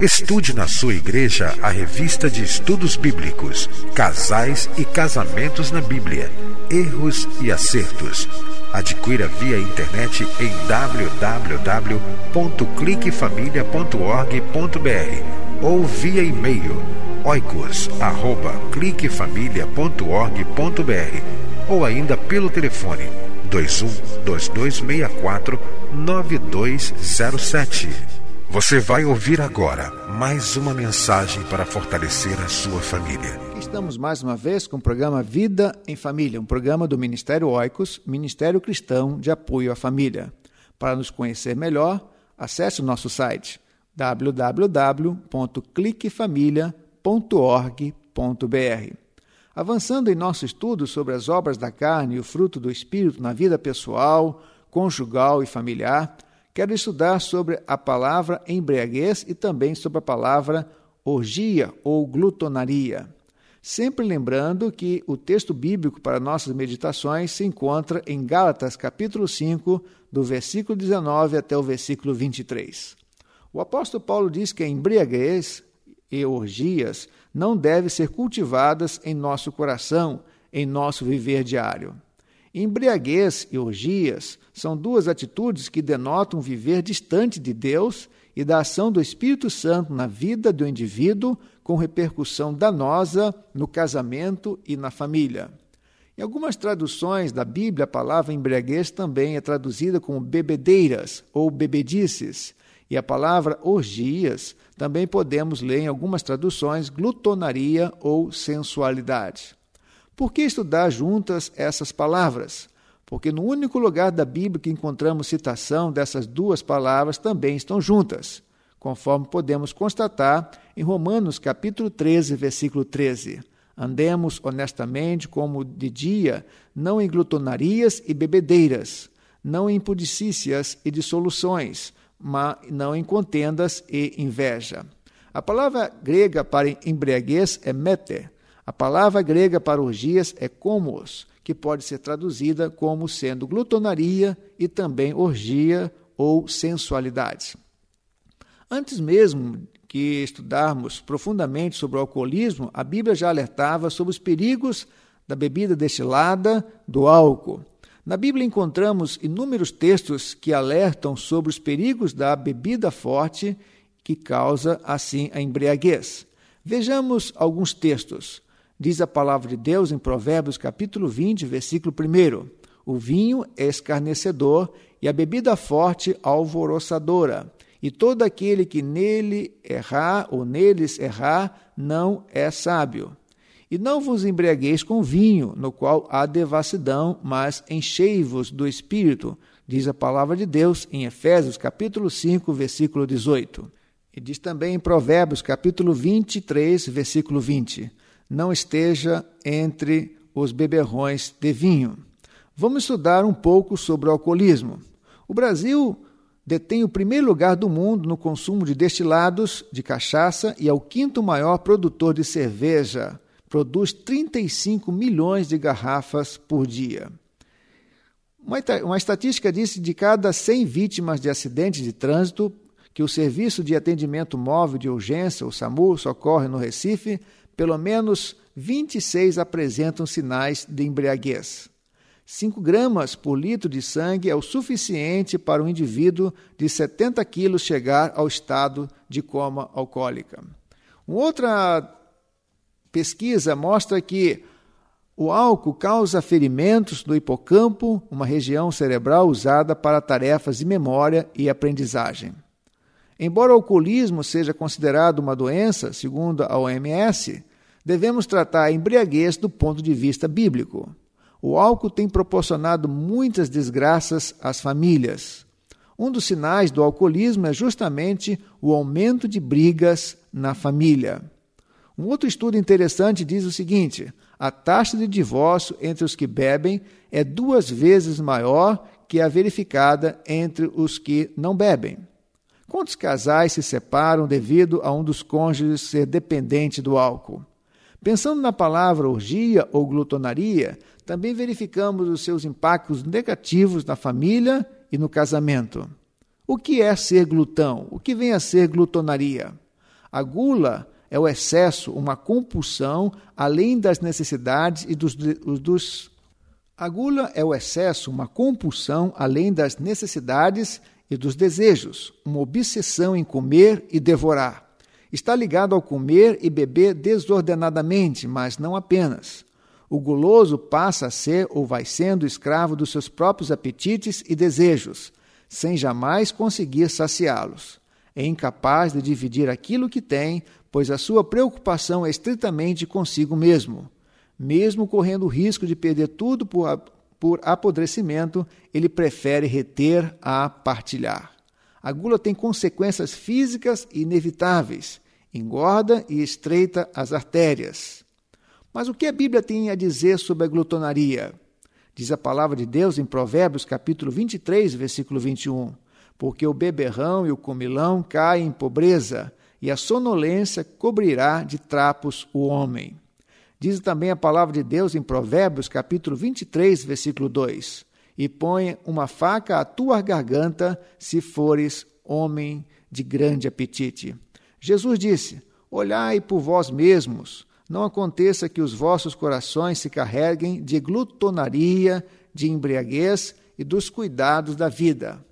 Estude na sua igreja a revista de estudos bíblicos, Casais e Casamentos na Bíblia, Erros e Acertos. Adquira via internet em www.cliquefamilia.org.br ou via e-mail oicos@cliquefamilia.org.br ou ainda pelo telefone 21 2264 9207. Você vai ouvir agora mais uma mensagem para fortalecer a sua família. Estamos mais uma vez com o programa Vida em Família, um programa do Ministério Oicos, Ministério Cristão de Apoio à Família. Para nos conhecer melhor, acesse o nosso site www.cliquefamilia.org.br. Avançando em nosso estudo sobre as obras da carne e o fruto do espírito na vida pessoal, conjugal e familiar, Quero estudar sobre a palavra embriaguez e também sobre a palavra orgia ou glutonaria. Sempre lembrando que o texto bíblico para nossas meditações se encontra em Gálatas capítulo 5, do versículo 19 até o versículo 23. O apóstolo Paulo diz que a embriaguez e orgias não devem ser cultivadas em nosso coração, em nosso viver diário. Embriaguez e orgias são duas atitudes que denotam viver distante de Deus e da ação do Espírito Santo na vida do indivíduo, com repercussão danosa no casamento e na família. Em algumas traduções da Bíblia, a palavra embriaguez também é traduzida como bebedeiras ou bebedices, e a palavra orgias também podemos ler em algumas traduções glutonaria ou sensualidade. Por que estudar juntas essas palavras? Porque no único lugar da Bíblia que encontramos citação dessas duas palavras também estão juntas, conforme podemos constatar em Romanos capítulo 13, versículo 13. Andemos honestamente como de dia, não em glutonarias e bebedeiras, não em pudicícias e dissoluções, mas não em contendas e inveja. A palavra grega para embriaguez é mete, a palavra grega para orgias é komos, que pode ser traduzida como sendo glutonaria e também orgia ou sensualidade. Antes mesmo que estudarmos profundamente sobre o alcoolismo, a Bíblia já alertava sobre os perigos da bebida destilada, do álcool. Na Bíblia encontramos inúmeros textos que alertam sobre os perigos da bebida forte que causa assim a embriaguez. Vejamos alguns textos. Diz a palavra de Deus em Provérbios capítulo 20, versículo 1. O vinho é escarnecedor e a bebida forte alvoroçadora. E todo aquele que nele errar ou neles errar não é sábio. E não vos embriagueis com vinho, no qual há devassidão, mas enchei-vos do Espírito, diz a palavra de Deus em Efésios capítulo 5, versículo 18. E diz também em Provérbios capítulo 23, versículo 20 não esteja entre os beberrões de vinho. Vamos estudar um pouco sobre o alcoolismo. O Brasil detém o primeiro lugar do mundo no consumo de destilados de cachaça e é o quinto maior produtor de cerveja. Produz 35 milhões de garrafas por dia. Uma, uma estatística diz que de cada 100 vítimas de acidentes de trânsito que o Serviço de Atendimento Móvel de Urgência, o SAMU, socorre no Recife, pelo menos 26 apresentam sinais de embriaguez. 5 gramas por litro de sangue é o suficiente para um indivíduo de 70 quilos chegar ao estado de coma alcoólica. Uma outra pesquisa mostra que o álcool causa ferimentos no hipocampo, uma região cerebral usada para tarefas de memória e aprendizagem. Embora o alcoolismo seja considerado uma doença, segundo a OMS, devemos tratar a embriaguez do ponto de vista bíblico. O álcool tem proporcionado muitas desgraças às famílias. Um dos sinais do alcoolismo é justamente o aumento de brigas na família. Um outro estudo interessante diz o seguinte: a taxa de divórcio entre os que bebem é duas vezes maior que a verificada entre os que não bebem. Quantos casais se separam devido a um dos cônjuges ser dependente do álcool? Pensando na palavra orgia ou glutonaria, também verificamos os seus impactos negativos na família e no casamento. O que é ser glutão? O que vem a ser glutonaria? A gula é o excesso, uma compulsão além das necessidades e dos, dos a gula é o excesso, uma compulsão além das necessidades e dos desejos, uma obsessão em comer e devorar. Está ligado ao comer e beber desordenadamente, mas não apenas. O guloso passa a ser ou vai sendo escravo dos seus próprios apetites e desejos, sem jamais conseguir saciá-los. É incapaz de dividir aquilo que tem, pois a sua preocupação é estritamente consigo mesmo. Mesmo correndo o risco de perder tudo por apodrecimento, ele prefere reter a partilhar. A gula tem consequências físicas inevitáveis, engorda e estreita as artérias. Mas o que a Bíblia tem a dizer sobre a glutonaria? Diz a palavra de Deus em Provérbios, capítulo 23, versículo 21. Porque o beberrão e o comilão caem em pobreza, e a sonolência cobrirá de trapos o homem. Diz também a palavra de Deus em Provérbios, capítulo 23, versículo 2: E põe uma faca à tua garganta, se fores homem de grande apetite. Jesus disse: Olhai por vós mesmos, não aconteça que os vossos corações se carreguem de glutonaria, de embriaguez e dos cuidados da vida.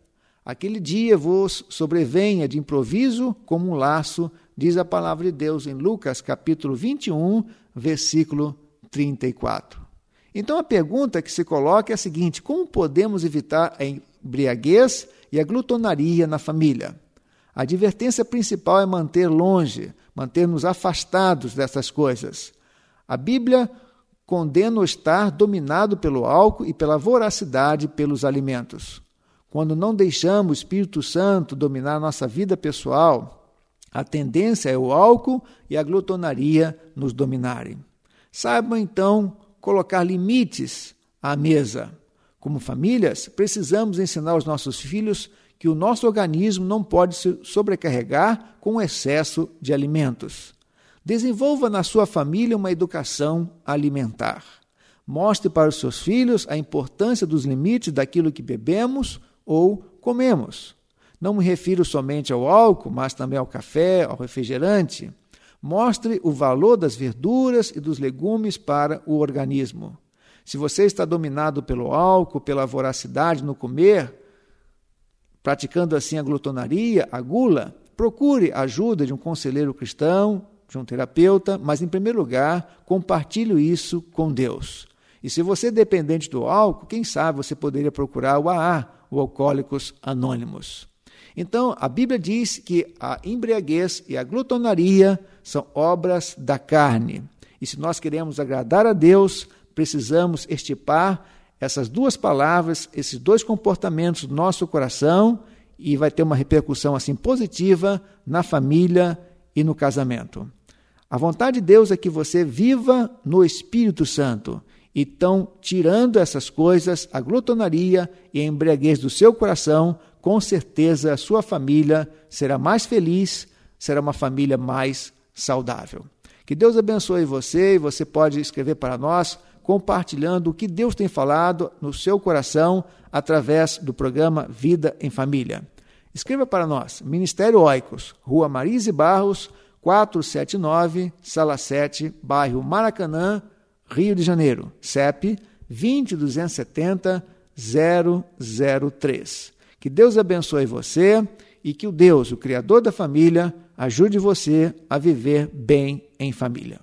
Aquele dia vos sobrevenha de improviso como um laço, diz a palavra de Deus em Lucas capítulo 21, versículo 34. Então a pergunta que se coloca é a seguinte: como podemos evitar a embriaguez e a glutonaria na família? A advertência principal é manter longe, manter-nos afastados dessas coisas. A Bíblia condena o estar dominado pelo álcool e pela voracidade pelos alimentos. Quando não deixamos o Espírito Santo dominar nossa vida pessoal, a tendência é o álcool e a glutonaria nos dominarem. Saibam então colocar limites à mesa. Como famílias, precisamos ensinar aos nossos filhos que o nosso organismo não pode se sobrecarregar com excesso de alimentos. Desenvolva na sua família uma educação alimentar. Mostre para os seus filhos a importância dos limites daquilo que bebemos ou comemos. Não me refiro somente ao álcool, mas também ao café, ao refrigerante. Mostre o valor das verduras e dos legumes para o organismo. Se você está dominado pelo álcool, pela voracidade no comer, praticando assim a glutonaria, a gula, procure a ajuda de um conselheiro cristão, de um terapeuta, mas em primeiro lugar, compartilhe isso com Deus. E se você é dependente do álcool, quem sabe você poderia procurar o AA, o Alcoólicos Anônimos. Então, a Bíblia diz que a embriaguez e a glutonaria são obras da carne. E se nós queremos agradar a Deus, precisamos estipar essas duas palavras, esses dois comportamentos do nosso coração e vai ter uma repercussão assim positiva na família e no casamento. A vontade de Deus é que você viva no Espírito Santo. Então, tirando essas coisas, a glutonaria e a embriaguez do seu coração, com certeza a sua família será mais feliz, será uma família mais saudável. Que Deus abençoe você e você pode escrever para nós compartilhando o que Deus tem falado no seu coração através do programa Vida em Família. Escreva para nós, Ministério Oicos, Rua Marise Barros, 479, Sala 7, bairro Maracanã, Rio de Janeiro. CEP 20270 003. Que Deus abençoe você e que o Deus, o Criador da família, ajude você a viver bem em família.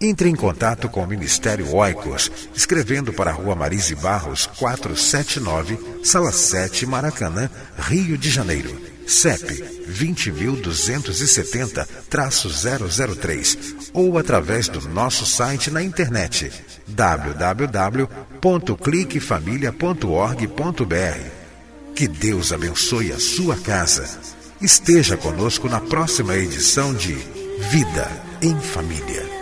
Entre em contato com o Ministério Oicos, escrevendo para a Rua Marise Barros, 479, Sala 7, Maracanã, Rio de Janeiro. CEP 20.270-003 ou através do nosso site na internet www.cliquefamilia.org.br. Que Deus abençoe a sua casa. Esteja conosco na próxima edição de Vida em Família.